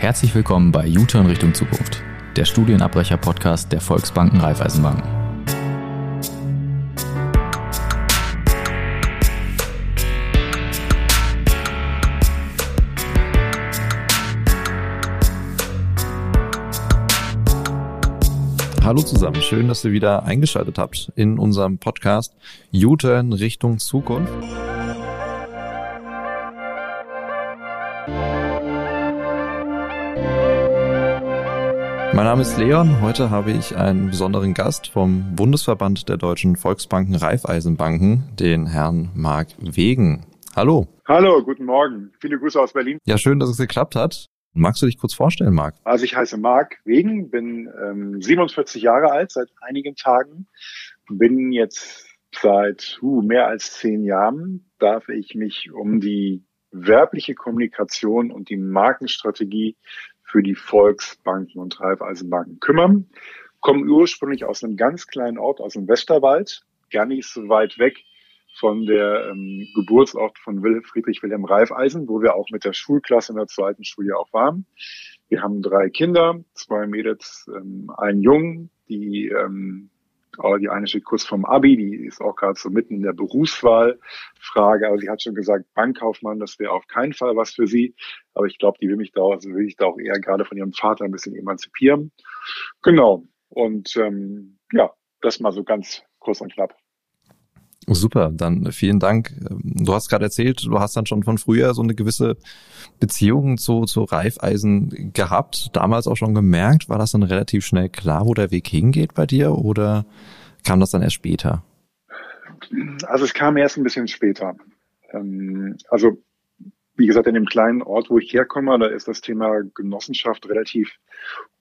Herzlich willkommen bei U-Turn Richtung Zukunft, der Studienabbrecher-Podcast der Volksbanken Raiffeisenbanken. Hallo zusammen, schön, dass ihr wieder eingeschaltet habt in unserem Podcast U-Turn Richtung Zukunft. Mein Name ist Leon. Heute habe ich einen besonderen Gast vom Bundesverband der deutschen Volksbanken Raiffeisenbanken, den Herrn Marc Wegen. Hallo. Hallo, guten Morgen. Viele Grüße aus Berlin. Ja, schön, dass es geklappt hat. Magst du dich kurz vorstellen, Marc? Also ich heiße Marc Wegen, bin ähm, 47 Jahre alt seit einigen Tagen, bin jetzt seit uh, mehr als zehn Jahren, darf ich mich um die werbliche Kommunikation und die Markenstrategie für die Volksbanken und Raiffeisenbanken kümmern. Kommen ursprünglich aus einem ganz kleinen Ort, aus dem Westerwald, gar nicht so weit weg von der ähm, Geburtsort von Friedrich Wilhelm Reifeisen, wo wir auch mit der Schulklasse in der zweiten Schuljahr auch waren. Wir haben drei Kinder, zwei Mädels, ähm, einen Jungen, die ähm, aber die eine steht kurz vom Abi, die ist auch gerade so mitten in der Berufswahlfrage. Aber sie hat schon gesagt, Bankkaufmann, das wäre auf keinen Fall was für sie. Aber ich glaube, die will mich da, also will ich da auch eher gerade von ihrem Vater ein bisschen emanzipieren. Genau. Und ähm, ja, das mal so ganz kurz und knapp. Super, dann vielen Dank. Du hast gerade erzählt, du hast dann schon von früher so eine gewisse Beziehung zu, zu Reifeisen gehabt, damals auch schon gemerkt. War das dann relativ schnell klar, wo der Weg hingeht bei dir oder kam das dann erst später? Also es kam erst ein bisschen später. Ähm, also wie gesagt, in dem kleinen Ort, wo ich herkomme, da ist das Thema Genossenschaft relativ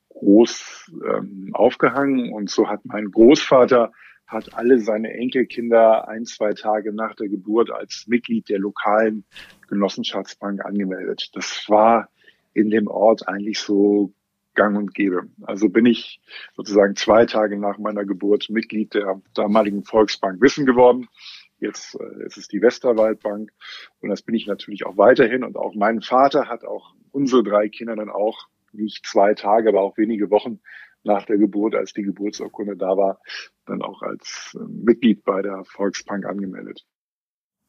groß ähm, aufgehangen und so hat mein Großvater hat alle seine Enkelkinder ein, zwei Tage nach der Geburt als Mitglied der lokalen Genossenschaftsbank angemeldet. Das war in dem Ort eigentlich so gang und gäbe. Also bin ich sozusagen zwei Tage nach meiner Geburt Mitglied der damaligen Volksbank Wissen geworden. Jetzt äh, ist es die Westerwaldbank und das bin ich natürlich auch weiterhin. Und auch mein Vater hat auch unsere drei Kinder dann auch nicht zwei Tage, aber auch wenige Wochen nach der Geburt, als die Geburtsurkunde da war, dann auch als äh, Mitglied bei der Volksbank angemeldet.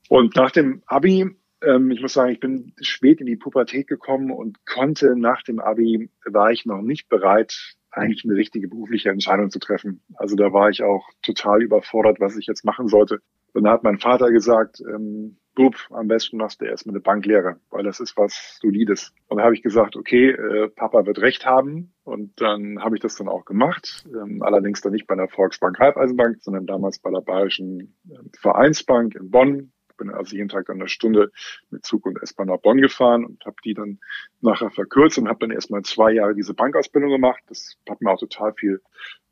Und nach dem Abi, ähm, ich muss sagen, ich bin spät in die Pubertät gekommen und konnte nach dem Abi, war ich noch nicht bereit, eigentlich eine richtige berufliche Entscheidung zu treffen. Also da war ich auch total überfordert, was ich jetzt machen sollte. Und da hat mein Vater gesagt, ähm, Bub, am besten machst du erstmal eine Banklehre, weil das ist was Solides. Und da habe ich gesagt, okay, äh, Papa wird recht haben. Und dann habe ich das dann auch gemacht. Ähm, allerdings dann nicht bei der Volksbank Halbeisenbank, sondern damals bei der Bayerischen äh, Vereinsbank in Bonn bin also jeden Tag eine Stunde mit Zug und S-Bahn nach Bonn gefahren und habe die dann nachher verkürzt und habe dann erstmal zwei Jahre diese Bankausbildung gemacht. Das hat mir auch total viel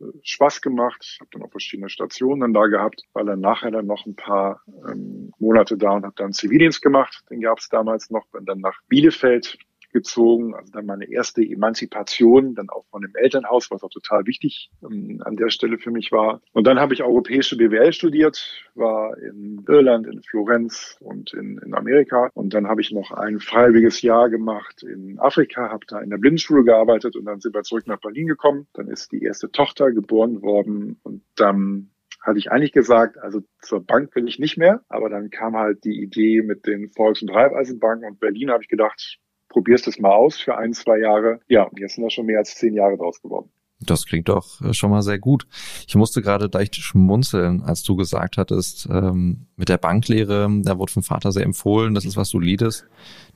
äh, Spaß gemacht. Habe dann auch verschiedene Stationen dann da gehabt, war dann nachher dann noch ein paar ähm, Monate da und habe dann Zivildienst gemacht. Den gab es damals noch. Bin dann nach Bielefeld gezogen, also dann meine erste Emanzipation, dann auch von dem Elternhaus, was auch total wichtig ähm, an der Stelle für mich war. Und dann habe ich europäische BWL studiert, war in Irland, in Florenz und in, in Amerika. Und dann habe ich noch ein freiwilliges Jahr gemacht in Afrika, habe da in der Blindenschule gearbeitet und dann sind wir zurück nach Berlin gekommen. Dann ist die erste Tochter geboren worden und dann hatte ich eigentlich gesagt, also zur Bank will ich nicht mehr, aber dann kam halt die Idee mit den Volks- und Raiffeisenbanken und Berlin habe ich gedacht, probierst es mal aus für ein, zwei Jahre. Ja, jetzt sind da schon mehr als zehn Jahre draus geworden. Das klingt doch äh, schon mal sehr gut. Ich musste gerade leicht schmunzeln, als du gesagt hattest, ähm, mit der Banklehre, da wurde vom Vater sehr empfohlen, das ist was Solides.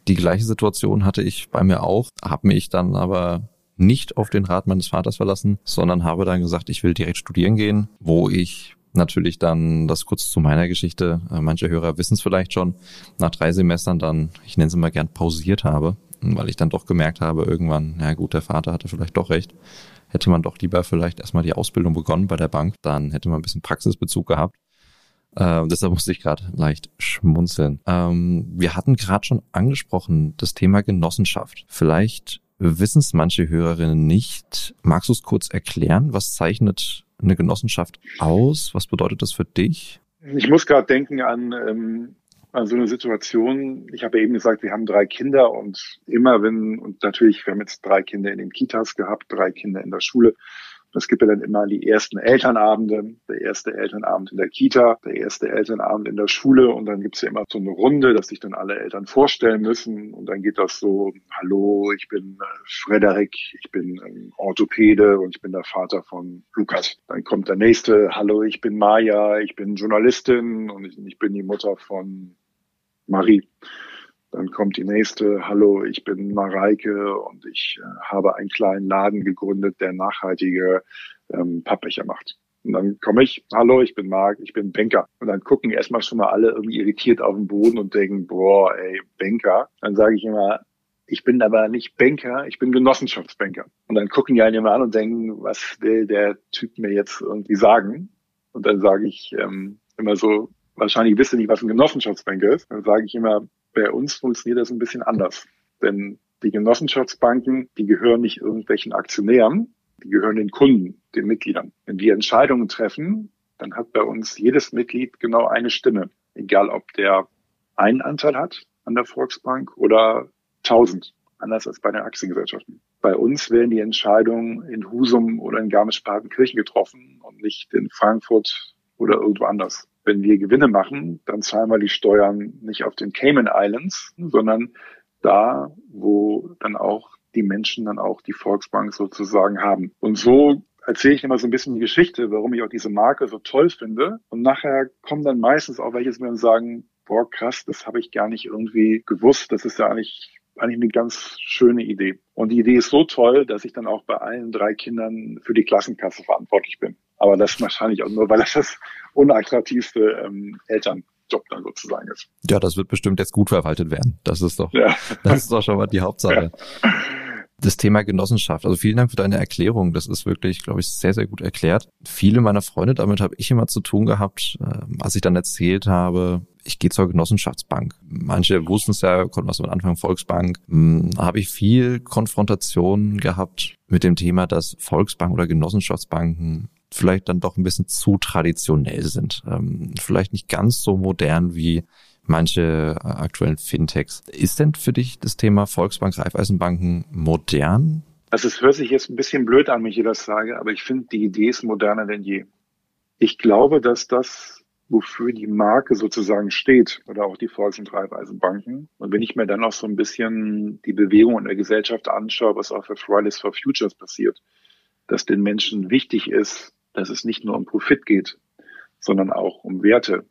Die gleiche Situation hatte ich bei mir auch, habe mich dann aber nicht auf den Rat meines Vaters verlassen, sondern habe dann gesagt, ich will direkt studieren gehen, wo ich natürlich dann das kurz zu meiner Geschichte. Äh, manche Hörer wissen es vielleicht schon. Nach drei Semestern dann, ich nenne es mal gern, pausiert habe, weil ich dann doch gemerkt habe, irgendwann, ja gut, der Vater hatte vielleicht doch recht. Hätte man doch lieber vielleicht erstmal die Ausbildung begonnen bei der Bank, dann hätte man ein bisschen Praxisbezug gehabt. Äh, deshalb musste ich gerade leicht schmunzeln. Ähm, wir hatten gerade schon angesprochen, das Thema Genossenschaft. Vielleicht wissen es manche Hörerinnen nicht. Magst du es kurz erklären? Was zeichnet eine Genossenschaft aus? Was bedeutet das für dich? Ich muss gerade denken an ähm, Also eine Situation, ich habe eben gesagt, wir haben drei Kinder und immer wenn, und natürlich, wir haben jetzt drei Kinder in den Kitas gehabt, drei Kinder in der Schule, es gibt ja dann immer die ersten Elternabende, der erste Elternabend in der Kita, der erste Elternabend in der Schule und dann gibt's ja immer so eine Runde, dass sich dann alle Eltern vorstellen müssen und dann geht das so, hallo, ich bin äh, Frederik, ich bin ähm, Orthopäde und ich bin der Vater von Lukas. Dann kommt der nächste, hallo, ich bin Maja, ich bin Journalistin und ich, ich bin die Mutter von Marie. Dann kommt die nächste, hallo, ich bin Mareike und ich äh, habe einen kleinen Laden gegründet, der nachhaltige ähm, Pappbecher macht. Und dann komme ich, hallo, ich bin Marc, ich bin Banker. Und dann gucken erstmal schon mal alle irgendwie irritiert auf den Boden und denken, boah, ey, Banker. Dann sage ich immer, ich bin aber nicht Banker, ich bin Genossenschaftsbanker. Und dann gucken die einen immer an und denken, was will der Typ mir jetzt irgendwie sagen? Und dann sage ich ähm, immer so, wahrscheinlich wisst ihr nicht, was ein Genossenschaftsbanker ist. Dann sage ich immer, bei uns funktioniert das ein bisschen anders. Denn die Genossenschaftsbanken, die gehören nicht irgendwelchen Aktionären, die gehören den Kunden, den Mitgliedern. Wenn die Entscheidungen treffen, dann hat bei uns jedes Mitglied genau eine Stimme. Egal, ob der einen Anteil hat an der Volksbank oder tausend. Anders als bei den Aktiengesellschaften. Bei uns werden die Entscheidungen in Husum oder in Garmisch-Partenkirchen getroffen und nicht in Frankfurt oder irgendwo anders wenn wir Gewinne machen, dann zahlen wir die Steuern nicht auf den Cayman Islands, sondern da, wo dann auch die Menschen dann auch die Volksbank sozusagen haben. Und so erzähle ich immer so ein bisschen die Geschichte, warum ich auch diese Marke so toll finde. Und nachher kommen dann meistens auch welche, die mir sagen, boah, krass, das habe ich gar nicht irgendwie gewusst. Das ist ja eigentlich, eigentlich eine ganz schöne Idee. Und die Idee ist so toll, dass ich dann auch bei allen drei Kindern für die Klassenkasse verantwortlich bin. Aber das wahrscheinlich auch nur, weil das das unattraktivste ähm, Elternjob dann sozusagen ist. Ja, das wird bestimmt jetzt gut verwaltet werden. Das ist doch, ja. das ist doch schon mal die Hauptsache. Ja. Das Thema Genossenschaft. Also vielen Dank für deine Erklärung. Das ist wirklich, glaube ich, sehr, sehr gut erklärt. Viele meiner Freunde, damit habe ich immer zu tun gehabt, äh, als ich dann erzählt habe, ich gehe zur Genossenschaftsbank. Manche wussten es ja, konnten was mit Anfang Volksbank. Hm, habe ich viel Konfrontation gehabt mit dem Thema, dass Volksbank oder Genossenschaftsbanken vielleicht dann doch ein bisschen zu traditionell sind. Ähm, vielleicht nicht ganz so modern wie manche äh, aktuellen Fintechs. Ist denn für dich das Thema Volksbank, Raiffeisenbanken modern? Also es hört sich jetzt ein bisschen blöd an, wenn ich das sage, aber ich finde, die Idee ist moderner denn je. Ich glaube, dass das, wofür die Marke sozusagen steht, oder auch die Volks- und Raiffeisenbanken, und wenn ich mir dann auch so ein bisschen die Bewegung in der Gesellschaft anschaue, was auch für Fridays for Futures passiert, dass den Menschen wichtig ist, dass es nicht nur um Profit geht, sondern auch um Werte,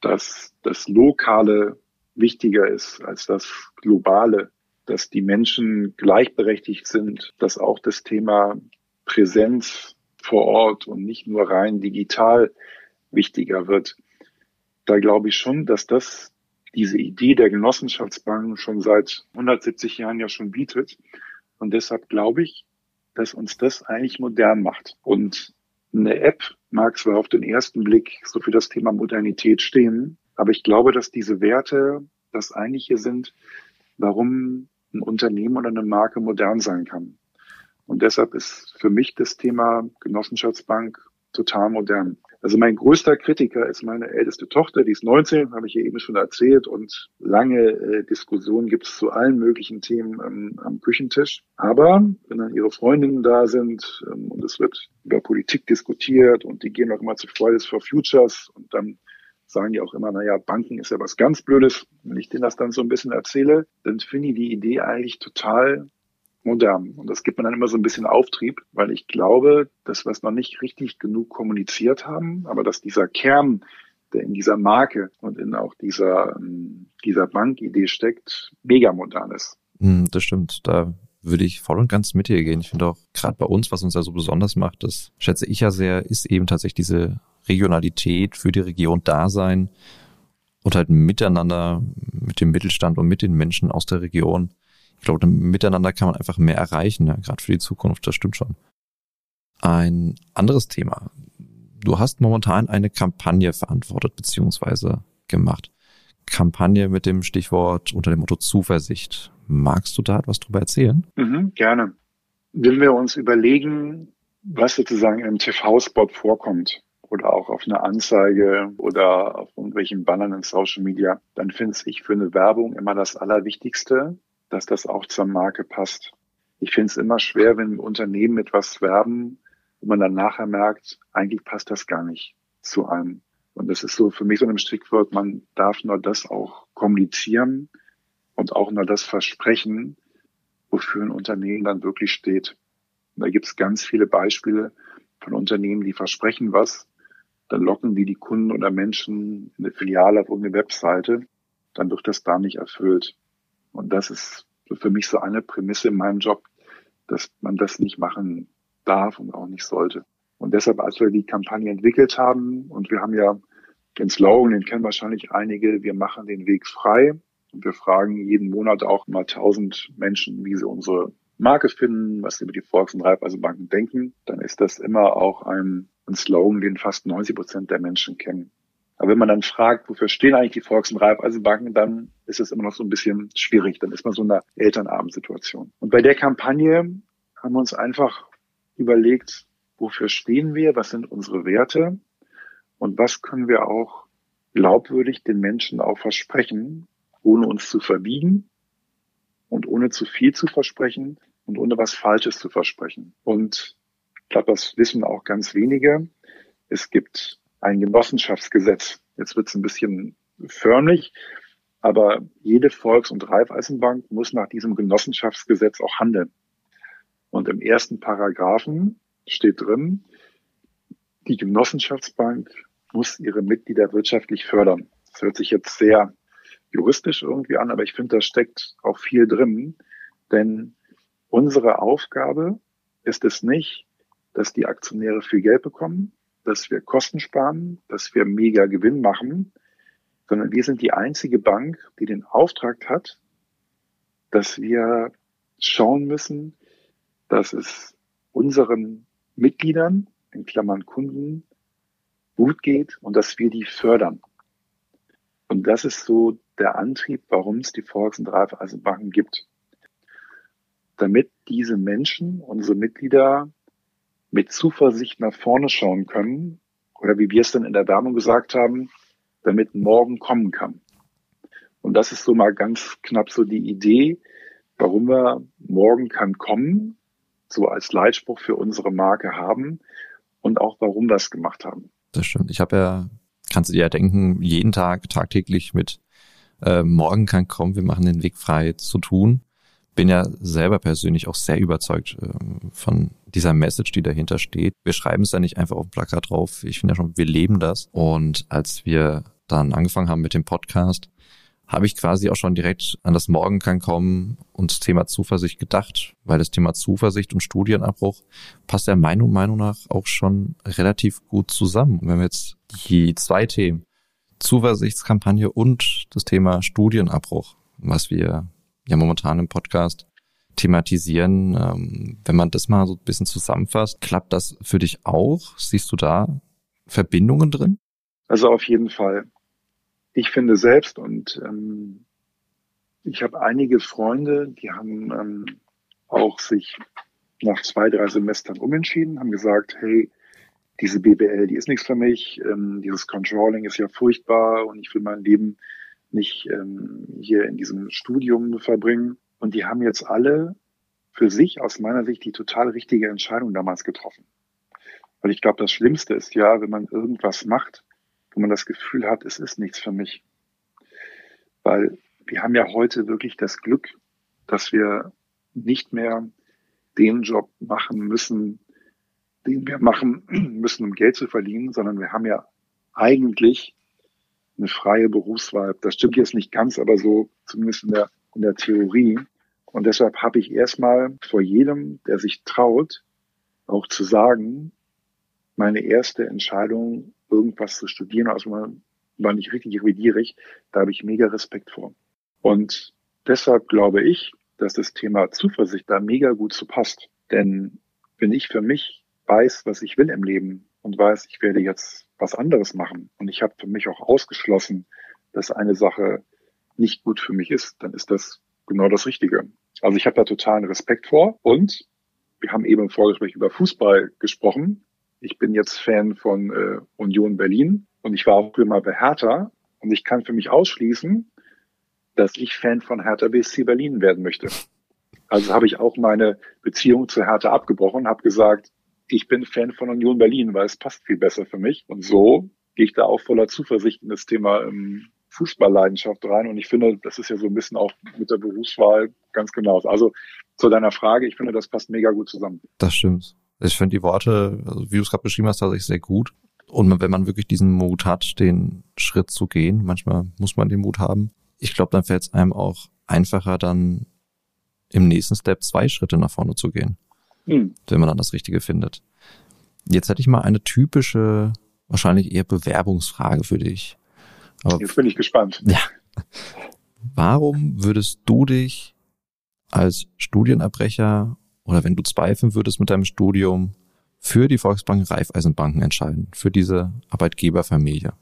dass das Lokale wichtiger ist als das Globale, dass die Menschen gleichberechtigt sind, dass auch das Thema Präsenz vor Ort und nicht nur rein digital wichtiger wird. Da glaube ich schon, dass das diese Idee der Genossenschaftsbanken schon seit 170 Jahren ja schon bietet. Und deshalb glaube ich, dass uns das eigentlich modern macht. Und eine App mag zwar auf den ersten Blick so für das Thema Modernität stehen, aber ich glaube, dass diese Werte das eigentliche sind, warum ein Unternehmen oder eine Marke modern sein kann. Und deshalb ist für mich das Thema Genossenschaftsbank total modern. Also mein größter Kritiker ist meine älteste Tochter, die ist 19, habe ich ihr eben schon erzählt. Und lange äh, Diskussionen gibt es zu allen möglichen Themen ähm, am Küchentisch. Aber wenn dann ihre Freundinnen da sind ähm, und es wird über Politik diskutiert und die gehen auch immer zu Fridays for Futures und dann sagen die auch immer, naja, Banken ist ja was ganz Blödes. Wenn ich denen das dann so ein bisschen erzähle, dann finde ich die Idee eigentlich total modern. Und das gibt mir dann immer so ein bisschen Auftrieb, weil ich glaube, dass wir es noch nicht richtig genug kommuniziert haben, aber dass dieser Kern, der in dieser Marke und in auch dieser, ähm, dieser Bankidee steckt, mega modern ist. Hm, das stimmt. Da würde ich voll und ganz mit dir gehen. Ich finde auch gerade bei uns, was uns ja so besonders macht, das schätze ich ja sehr, ist eben tatsächlich diese Regionalität für die Region da sein und halt miteinander mit dem Mittelstand und mit den Menschen aus der Region ich glaube, miteinander kann man einfach mehr erreichen, ja, gerade für die Zukunft, das stimmt schon. Ein anderes Thema. Du hast momentan eine Kampagne verantwortet beziehungsweise gemacht. Kampagne mit dem Stichwort unter dem Motto Zuversicht. Magst du da etwas drüber erzählen? Mhm, gerne. Wenn wir uns überlegen, was sozusagen im TV-Spot vorkommt, oder auch auf eine Anzeige oder auf irgendwelchen Bannern in Social Media, dann finde ich für eine Werbung immer das Allerwichtigste, dass das auch zur Marke passt. Ich finde es immer schwer, wenn Unternehmen etwas werben, wo man dann nachher merkt, eigentlich passt das gar nicht zu einem. Und das ist so für mich so ein Strickwort, man darf nur das auch kommunizieren und auch nur das versprechen, wofür ein Unternehmen dann wirklich steht. Und da gibt es ganz viele Beispiele von Unternehmen, die versprechen was, dann locken die die Kunden oder Menschen in eine Filiale auf irgendeine Webseite, dann wird das da nicht erfüllt. Und das ist für mich so eine Prämisse in meinem Job, dass man das nicht machen darf und auch nicht sollte. Und deshalb, als wir die Kampagne entwickelt haben, und wir haben ja den Slogan, den kennen wahrscheinlich einige, wir machen den Weg frei. Und wir fragen jeden Monat auch mal tausend Menschen, wie sie unsere Marke finden, was sie über die Volks- und Raiffeisenbanken denken. Dann ist das immer auch ein, ein Slogan, den fast 90 Prozent der Menschen kennen. Aber wenn man dann fragt, wofür stehen eigentlich die Volks- und Raiffeisenbanken, dann ist es immer noch so ein bisschen schwierig. Dann ist man so in einer Elternabendsituation. Und bei der Kampagne haben wir uns einfach überlegt, wofür stehen wir, was sind unsere Werte und was können wir auch glaubwürdig den Menschen auch versprechen, ohne uns zu verbiegen und ohne zu viel zu versprechen und ohne was Falsches zu versprechen. Und ich glaube, das wissen auch ganz wenige. Es gibt ein Genossenschaftsgesetz. Jetzt wird es ein bisschen förmlich, aber jede Volks- und Raiffeisenbank muss nach diesem Genossenschaftsgesetz auch handeln. Und im ersten Paragraphen steht drin, die Genossenschaftsbank muss ihre Mitglieder wirtschaftlich fördern. Das hört sich jetzt sehr juristisch irgendwie an, aber ich finde, da steckt auch viel drin, denn unsere Aufgabe ist es nicht, dass die Aktionäre viel Geld bekommen, dass wir Kosten sparen, dass wir mega Gewinn machen, sondern wir sind die einzige Bank, die den Auftrag hat, dass wir schauen müssen, dass es unseren Mitgliedern, in Klammern Kunden, gut geht und dass wir die fördern. Und das ist so der Antrieb, warum es die Volks- und Raiffeisenbanken gibt. Damit diese Menschen, unsere Mitglieder, mit Zuversicht nach vorne schauen können, oder wie wir es dann in der Werbung gesagt haben, damit morgen kommen kann. Und das ist so mal ganz knapp so die Idee, warum wir morgen kann kommen, so als Leitspruch für unsere Marke haben und auch warum wir es gemacht haben. Das stimmt. Ich habe ja, kannst du dir ja denken, jeden Tag, tagtäglich mit äh, morgen kann kommen, wir machen den Weg frei zu tun. Bin ja selber persönlich auch sehr überzeugt äh, von dieser Message, die dahinter steht. Wir schreiben es ja nicht einfach auf dem Plakat drauf. Ich finde ja schon, wir leben das. Und als wir dann angefangen haben mit dem Podcast, habe ich quasi auch schon direkt an das Morgen kann kommen und das Thema Zuversicht gedacht, weil das Thema Zuversicht und Studienabbruch passt ja meiner Meinung nach auch schon relativ gut zusammen. Und wenn wir jetzt die zwei Themen, Zuversichtskampagne und das Thema Studienabbruch, was wir ja momentan im Podcast thematisieren, ähm, wenn man das mal so ein bisschen zusammenfasst, klappt das für dich auch? Siehst du da Verbindungen drin? Also auf jeden Fall ich finde selbst und ähm, ich habe einige Freunde, die haben ähm, auch sich nach zwei, drei Semestern umentschieden, haben gesagt, hey, diese BBL, die ist nichts für mich, ähm, dieses Controlling ist ja furchtbar und ich will mein Leben nicht ähm, hier in diesem Studium verbringen. Und die haben jetzt alle für sich aus meiner Sicht die total richtige Entscheidung damals getroffen. Weil ich glaube, das Schlimmste ist ja, wenn man irgendwas macht, wo man das Gefühl hat, es ist nichts für mich. Weil wir haben ja heute wirklich das Glück, dass wir nicht mehr den Job machen müssen, den wir machen müssen, um Geld zu verdienen, sondern wir haben ja eigentlich eine freie Berufswahl. Das stimmt jetzt nicht ganz, aber so zumindest in der, in der Theorie. Und deshalb habe ich erstmal vor jedem, der sich traut, auch zu sagen, meine erste Entscheidung irgendwas zu studieren, also man war nicht richtig revidierig, da habe ich mega Respekt vor. Und deshalb glaube ich, dass das Thema Zuversicht da mega gut zu passt. Denn wenn ich für mich weiß, was ich will im Leben und weiß, ich werde jetzt was anderes machen. Und ich habe für mich auch ausgeschlossen, dass eine Sache nicht gut für mich ist, dann ist das genau das Richtige. Also ich habe da totalen Respekt vor. Und wir haben eben im Vorgespräch über Fußball gesprochen. Ich bin jetzt Fan von äh, Union Berlin. Und ich war auch früher mal bei Hertha. Und ich kann für mich ausschließen, dass ich Fan von Hertha BSC Berlin werden möchte. Also habe ich auch meine Beziehung zu Hertha abgebrochen, habe gesagt, ich bin Fan von Union Berlin, weil es passt viel besser für mich. Und so gehe ich da auch voller Zuversicht in das Thema ähm, Fußballleidenschaft rein. Und ich finde, das ist ja so ein bisschen auch mit der Berufswahl ganz genau. Also zu deiner Frage, ich finde, das passt mega gut zusammen. Das stimmt. Ich finde die Worte, also wie du es gerade beschrieben hast, tatsächlich sehr gut. Und wenn man wirklich diesen Mut hat, den Schritt zu gehen, manchmal muss man den Mut haben. Ich glaube, dann fällt es einem auch einfacher, dann im nächsten Step zwei Schritte nach vorne zu gehen, hm. wenn man dann das Richtige findet. Jetzt hätte ich mal eine typische, wahrscheinlich eher Bewerbungsfrage für dich. Aber Jetzt bin ich gespannt. Ja. Warum würdest du dich als Studienabbrecher oder wenn du zweifeln würdest mit deinem Studium für die Volksbank Raiffeisenbanken entscheiden, für diese Arbeitgeberfamilie?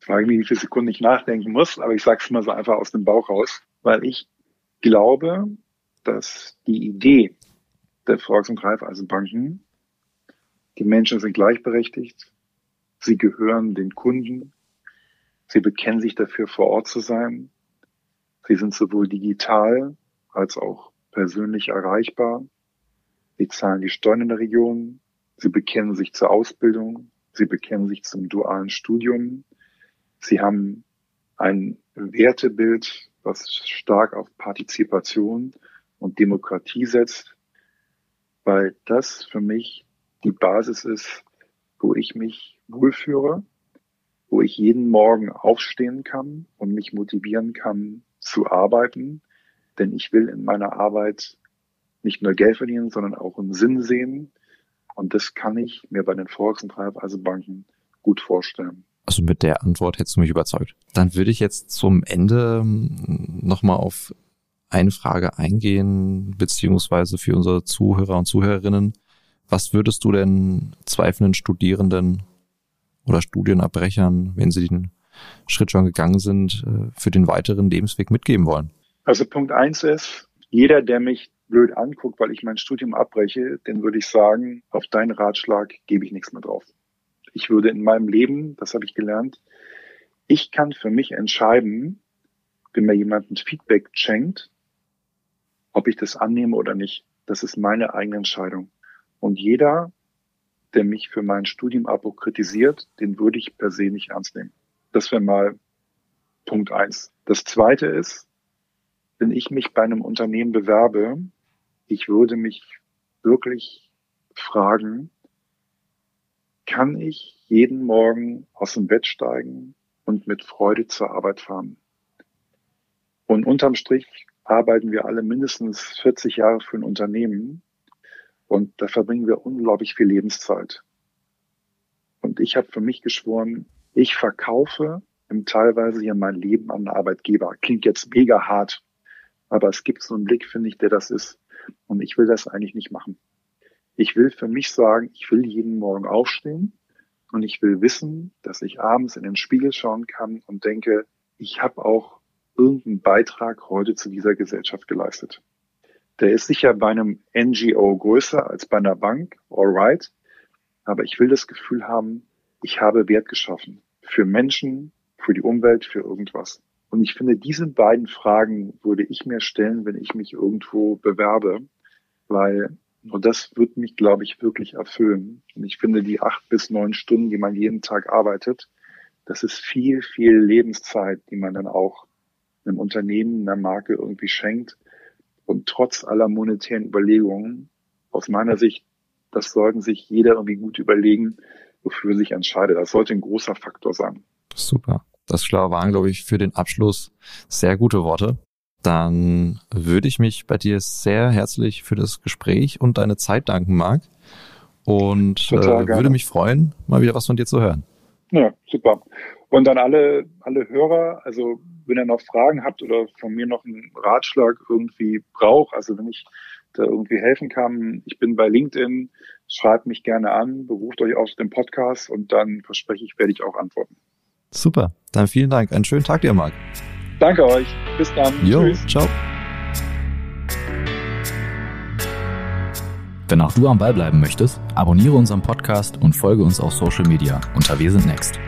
Frage mich, wie viele Sekunden ich nachdenken muss, aber ich sage es mal so einfach aus dem Bauch raus, weil ich glaube, dass die Idee der Volks- und Raiffeisenbanken, die Menschen sind gleichberechtigt, sie gehören den Kunden, sie bekennen sich dafür, vor Ort zu sein, sie sind sowohl digital als auch persönlich erreichbar, sie zahlen die Steuern in der Region, sie bekennen sich zur Ausbildung, sie bekennen sich zum dualen Studium, sie haben ein Wertebild, was stark auf Partizipation und Demokratie setzt, weil das für mich die Basis ist, wo ich mich wohlführe, wo ich jeden Morgen aufstehen kann und mich motivieren kann zu arbeiten, denn ich will in meiner Arbeit nicht nur Geld verdienen, sondern auch einen Sinn sehen. Und das kann ich mir bei den Volks- und Raiffeisenbanken gut vorstellen. Also mit der Antwort hättest du mich überzeugt. Dann würde ich jetzt zum Ende ähm, nochmal auf eine Frage eingehen, beziehungsweise für unsere Zuhörer und Zuhörerinnen. Was würdest du denn zweifelnden Studierenden oder Studienabbrechern, wenn sie den Schritt schon gegangen sind, äh, für den weiteren Lebensweg mitgeben wollen? Also Punkt eins ist, jeder, der mich blöd anguckt, weil ich mein Studium abbreche, den würde ich sagen, auf deinen Ratschlag gebe ich nichts mehr drauf. Ich würde in meinem Leben, das habe ich gelernt, ich kann für mich entscheiden, wenn mir jemand ein Feedback schenkt, ob ich das annehme oder nicht. Das ist meine eigene Entscheidung. Und jeder, der mich für mein Studiumabbruch kritisiert, den würde ich per se nicht ernst nehmen. Das wäre mal Punkt eins. Das zweite ist, wenn ich mich bei einem Unternehmen bewerbe, ich würde mich wirklich fragen, kann ich jeden Morgen aus dem Bett steigen und mit Freude zur Arbeit fahren? Und unterm Strich arbeiten wir alle mindestens 40 Jahre für ein Unternehmen und da verbringen wir unglaublich viel Lebenszeit. Und ich habe für mich geschworen, ich verkaufe im teilweise hier mein Leben an den Arbeitgeber. Klingt jetzt mega hart, aber es gibt so einen Blick, finde ich, der das ist. Und ich will das eigentlich nicht machen. Ich will für mich sagen, ich will jeden Morgen aufstehen und ich will wissen, dass ich abends in den Spiegel schauen kann und denke, ich habe auch irgendeinen Beitrag heute zu dieser Gesellschaft geleistet. Der ist sicher bei einem NGO größer als bei einer Bank, alright. Aber ich will das Gefühl haben, ich habe Wert geschaffen. Für Menschen, für die Umwelt, für irgendwas. Und ich finde, diese beiden Fragen würde ich mir stellen, wenn ich mich irgendwo bewerbe, weil nur das wird mich, glaube ich, wirklich erfüllen. Und ich finde, die acht bis neun Stunden, die man jeden Tag arbeitet, das ist viel, viel Lebenszeit, die man dann auch einem Unternehmen, einer Marke irgendwie schenkt. Und trotz aller monetären Überlegungen, aus meiner Sicht, das sollten sich jeder irgendwie gut überlegen, wofür sich entscheidet. Das sollte ein großer Faktor sein. Super. Das waren, glaube ich, für den Abschluss sehr gute Worte. Dann würde ich mich bei dir sehr herzlich für das Gespräch und deine Zeit danken, Marc. Und äh, würde mich freuen, mal wieder was von dir zu hören. Ja, super. Und dann alle, alle Hörer, also wenn ihr noch Fragen habt oder von mir noch einen Ratschlag irgendwie braucht, also wenn ich da irgendwie helfen kann, ich bin bei LinkedIn, schreibt mich gerne an, beruft euch auf den Podcast und dann verspreche ich, werde ich auch antworten. Super. Dann vielen Dank. Einen schönen Tag dir, Marc. Danke euch. Bis dann. Jo, Tschüss. ciao. Wenn auch du am Ball bleiben möchtest, abonniere unseren Podcast und folge uns auf Social Media unter Wir sind Next.